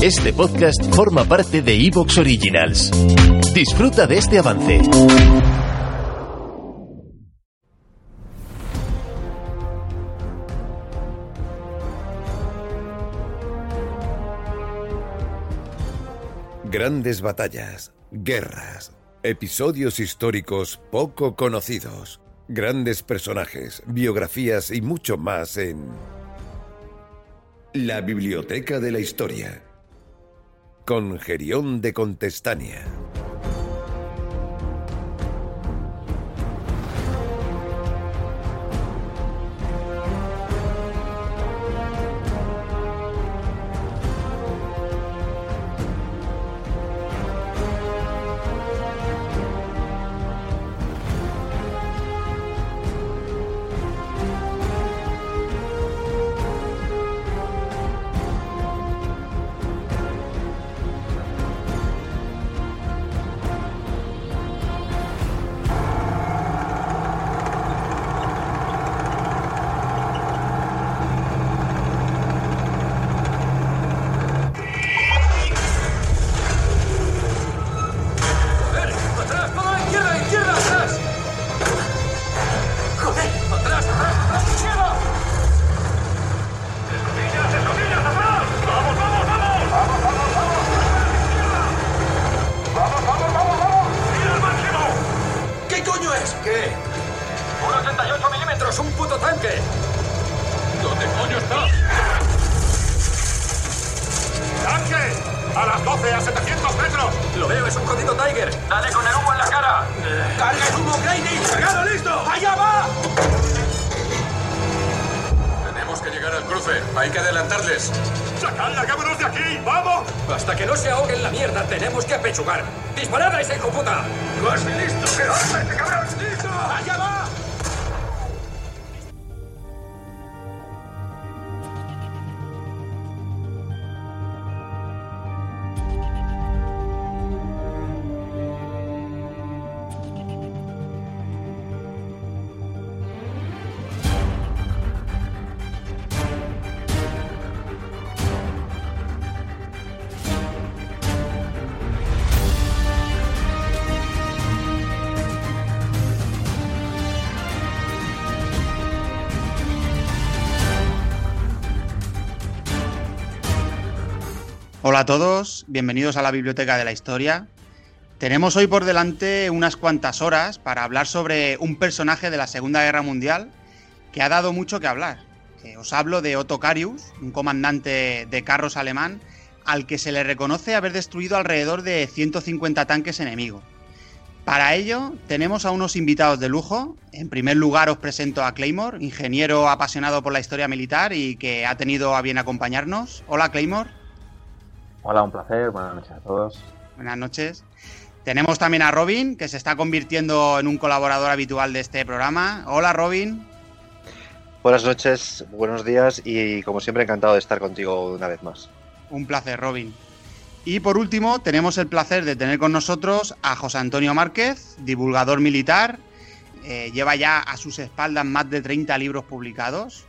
Este podcast forma parte de Evox Originals. Disfruta de este avance. Grandes batallas, guerras, episodios históricos poco conocidos, grandes personajes, biografías y mucho más en La Biblioteca de la Historia con Gerión de Contestania. ¡Dale con el humo en la cara! ¡Carga el humo, Grady! ¡Cargado, listo! ¡Allá va! Tenemos que llegar al cruce. Hay que adelantarles. ¡Sacadla, cámaras de aquí! ¡Vamos! Hasta que no se ahoguen la mierda, tenemos que apechugar. ¡Disparad a ese hijo puta! ¡Casi listo! ¡Que anda este cabrón! ¡Listo! ¡Allá va! Hola a todos, bienvenidos a la Biblioteca de la Historia. Tenemos hoy por delante unas cuantas horas para hablar sobre un personaje de la Segunda Guerra Mundial que ha dado mucho que hablar. Eh, os hablo de Otto Carius, un comandante de carros alemán al que se le reconoce haber destruido alrededor de 150 tanques enemigos. Para ello tenemos a unos invitados de lujo. En primer lugar os presento a Claymore, ingeniero apasionado por la historia militar y que ha tenido a bien acompañarnos. Hola Claymore. Hola, un placer. Buenas noches a todos. Buenas noches. Tenemos también a Robin, que se está convirtiendo en un colaborador habitual de este programa. Hola, Robin. Buenas noches, buenos días y como siempre encantado de estar contigo una vez más. Un placer, Robin. Y por último, tenemos el placer de tener con nosotros a José Antonio Márquez, divulgador militar. Eh, lleva ya a sus espaldas más de 30 libros publicados.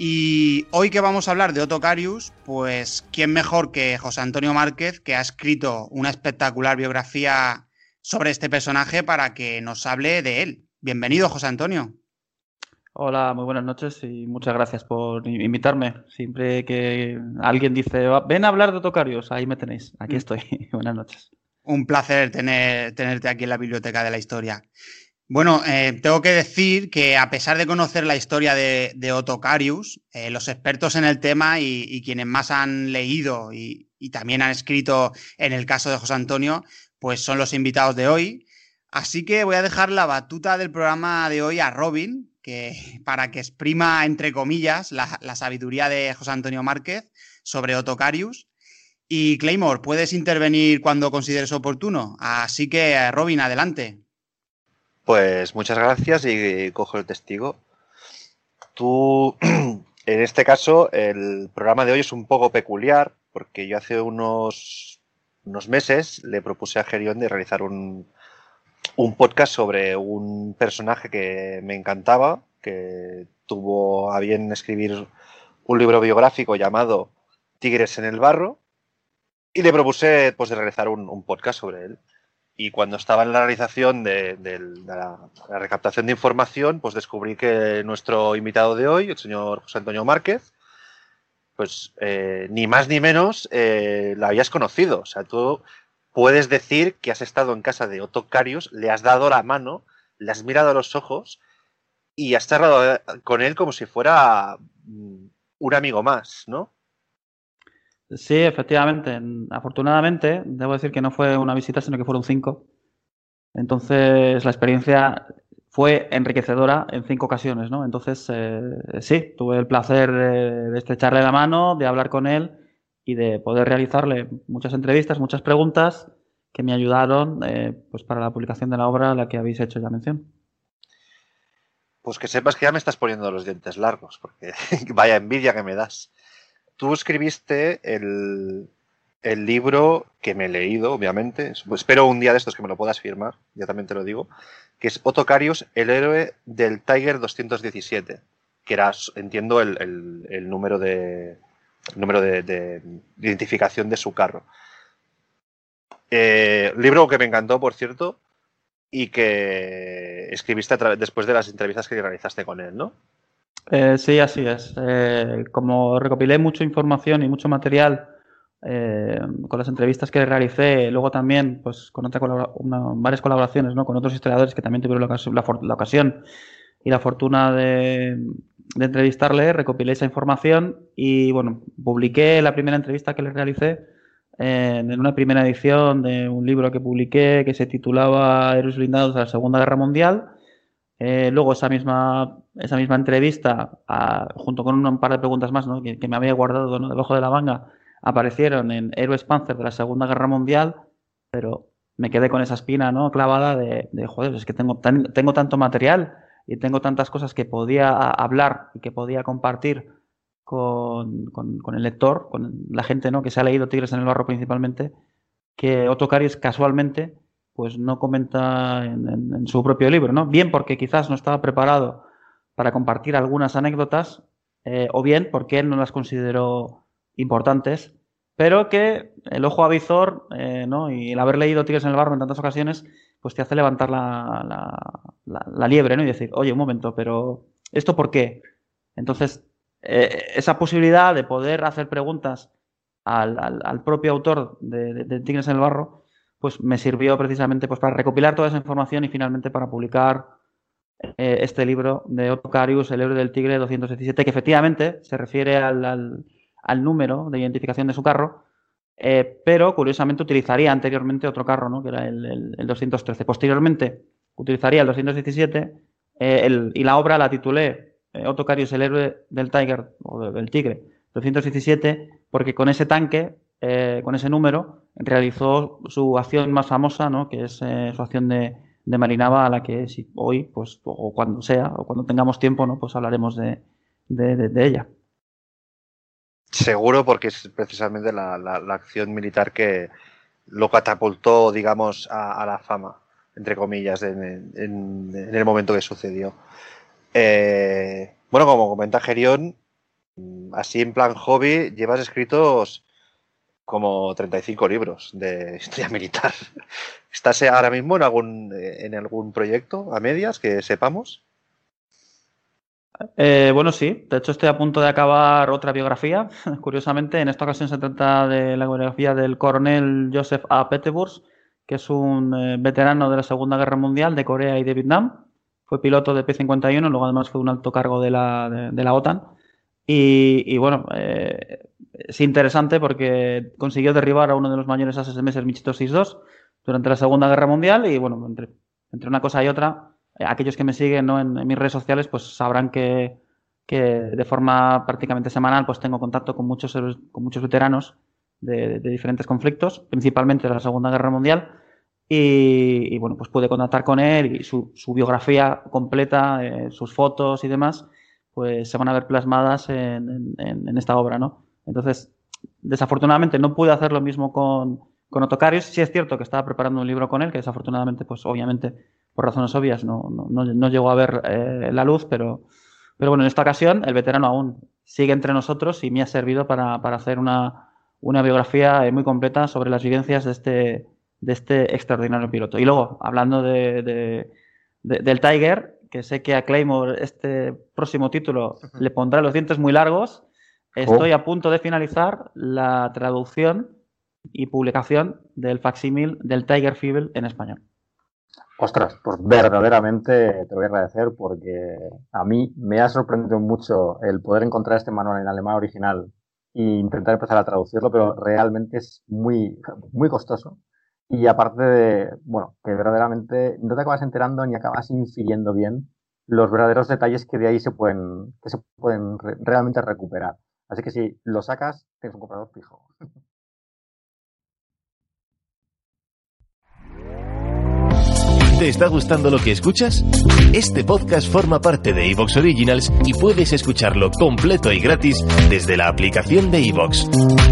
Y hoy que vamos a hablar de Otto Carius, pues quién mejor que José Antonio Márquez, que ha escrito una espectacular biografía sobre este personaje para que nos hable de él. Bienvenido, José Antonio. Hola, muy buenas noches y muchas gracias por invitarme. Siempre que alguien dice, "Va, ven a hablar de Tocarios, ahí me tenéis. Aquí Mm. estoy. buenas noches. Un placer tener, tenerte aquí en la Biblioteca de la Historia. Bueno, eh, tengo que decir que a pesar de conocer la historia de, de Otto Carius, eh, los expertos en el tema y, quienes más han leído y, también han escrito en el caso de José Antonio, pues son los invitados de hoy. Así que voy a dejar la batuta del programa de hoy a Robin, que, para que exprima, entre comillas, la, la sabiduría de José Antonio Márquez sobre Otto Carius. Y Claymore, puedes intervenir cuando consideres oportuno. Así que, Robin, adelante. Pues muchas gracias y cojo el testigo. Tú, en este caso, el programa de hoy es un poco peculiar porque yo hace unos, unos meses le propuse a Gerión de realizar un, un podcast sobre un personaje que me encantaba, que tuvo a bien escribir un libro biográfico llamado Tigres en el Barro, Y le propuse pues, de realizar un, podcast sobre él. Y cuando estaba en la realización de, la, recaptación de información, pues descubrí que nuestro invitado de hoy, el señor José Antonio Márquez, pues eh, ni más ni menos eh, la habías conocido. O sea, tú puedes decir que has estado en casa de Otto Carius, le has dado la mano, le has mirado a los ojos y has charlado eh, con él como si fuera mm, un amigo más, ¿no? Sí, efectivamente. Afortunadamente, debo decir que no fue una visita, sino que fueron cinco. Entonces, la experiencia fue enriquecedora en cinco ocasiones, ¿no? Entonces, eh, sí, tuve el placer de, estrecharle la mano, de hablar con él y de poder realizarle muchas entrevistas, muchas preguntas que me ayudaron eh, pues para la publicación de la obra a la que habéis hecho ya mención. Pues que sepas que ya me estás poniendo los dientes largos, porque vaya envidia que me das tú escribiste el, libro que me he leído, obviamente. Espero un día de estos que me lo puedas firmar, ya también te lo digo, que es Otocarius, el héroe del Tiger 217, que era, entiendo, el, número de número de, identificación de su carro. Eh, libro que me encantó, por cierto, y que escribiste después de las entrevistas que realizaste con él, ¿no? Eh, sí, así es. Eh, como recopilé mucha información y mucho material eh, con las entrevistas que realicé, luego también pues con otra varias colaboraciones ¿no? con otros historiadores que también tuvieron la, ocasión y la fortuna de, entrevistarle, recopilé esa información y bueno, publiqué la primera entrevista que le realicé en una primera edición de un libro que publiqué que se titulaba Héroes blindados de la Segunda Guerra Mundial eh, luego esa misma, esa misma entrevista, junto con un, par de preguntas más que, me había guardado debajo de la manga, aparecieron en Héroes Panzer de la Segunda Guerra Mundial, pero me quedé con esa espina ¿no? clavada de, joder, es que tengo, tengo tanto material y tengo tantas cosas que podía hablar y que podía compartir con, con, el lector, con la gente ¿no? que se ha leído Tigres en el Barro principalmente, que Otto casualmente pues no comenta en, su propio libro, ¿no? Bien porque quizás no estaba preparado para compartir algunas anécdotas, eh, o bien porque él no las consideró importantes, pero que el ojo avizor eh, ¿no? y el haber leído Tigres en el Barro en tantas ocasiones, pues te hace levantar la, la, liebre ¿no? y decir, oye, un momento, pero ¿esto por qué? Entonces, eh, esa posibilidad de poder hacer preguntas al, propio autor de Tigres en el Barro, pues me sirvió precisamente pues, para recopilar toda esa información y finalmente para publicar eh, este libro de Otto Carius, El héroe del tigre 217, que efectivamente se refiere al, número de identificación de su carro, eh, pero curiosamente utilizaría anteriormente otro carro, ¿no? que era el, 213. Posteriormente utilizaría el 217 eh, y la obra la titulé Otto Carius, el héroe del Tiger o del tigre 217, porque con ese tanque eh, con ese número, realizó su acción más famosa, ¿no? que es eh, su acción de, de, Marinaba, a la que si hoy, pues, o cuando sea, o cuando tengamos tiempo, ¿no? pues hablaremos de, de, ella. Seguro, porque es precisamente la, acción militar que lo catapultó, digamos, a, la fama, entre comillas, en, el momento que sucedió. Eh, bueno, como comenta Gerión, así en plan hobby, llevas escritos como 35 libros de historia militar. ¿Estás ahora mismo en algún, en algún proyecto a medias que sepamos? Eh, bueno, sí. De hecho, estoy a punto de acabar otra biografía. Curiosamente, en esta ocasión se trata de la biografía del coronel Joseph A. Peterburs, que es un eh, veterano de la Segunda Guerra Mundial de Corea y de Vietnam. Fue piloto de P-51, luego además fue un alto cargo de la, de, la OTAN. Y, bueno, es interesante porque consiguió derribar a uno de los mayores ases de el Michito 62 durante la Segunda Guerra Mundial. Y bueno, entre, entre una cosa y otra, eh, aquellos que me siguen en, mis redes sociales pues sabrán que, que, de forma prácticamente semanal pues tengo contacto con muchos, con muchos veteranos de, diferentes conflictos, principalmente de la Segunda Guerra Mundial. Y, bueno, pues pude contactar con él y su, su biografía completa, eh, sus fotos y demás, pues se van a ver plasmadas en, esta obra, ¿no? Entonces, desafortunadamente no pude hacer lo mismo con, con Otocarius. Sí es cierto que estaba preparando un libro con él, que desafortunadamente, pues obviamente, por razones obvias, no, no, llegó a ver eh, la luz, pero, pero bueno, en esta ocasión el veterano aún sigue entre nosotros y me ha servido para, hacer una, una biografía muy completa sobre las vivencias de este, de este extraordinario piloto. Y luego, hablando de, del Tiger, que sé que a Claymore este próximo título le pondrá los dientes muy largos, estoy oh. a punto de finalizar la traducción y publicación del facsímil del Tiger Feeble en español. Ostras, pues verdaderamente te voy a agradecer porque a mí me ha sorprendido mucho el poder encontrar este manual en alemán original e intentar empezar a traducirlo, pero realmente es muy, muy costoso. Y aparte de, bueno, que verdaderamente no te acabas enterando ni acabas infiriendo bien los verdaderos detalles que de ahí se pueden, que se pueden realmente recuperar. Así que si lo sacas, tienes un comprador fijo. ¿Te está gustando lo que escuchas? Este podcast forma parte de Evox Originals y puedes escucharlo completo y gratis desde la aplicación de Evox.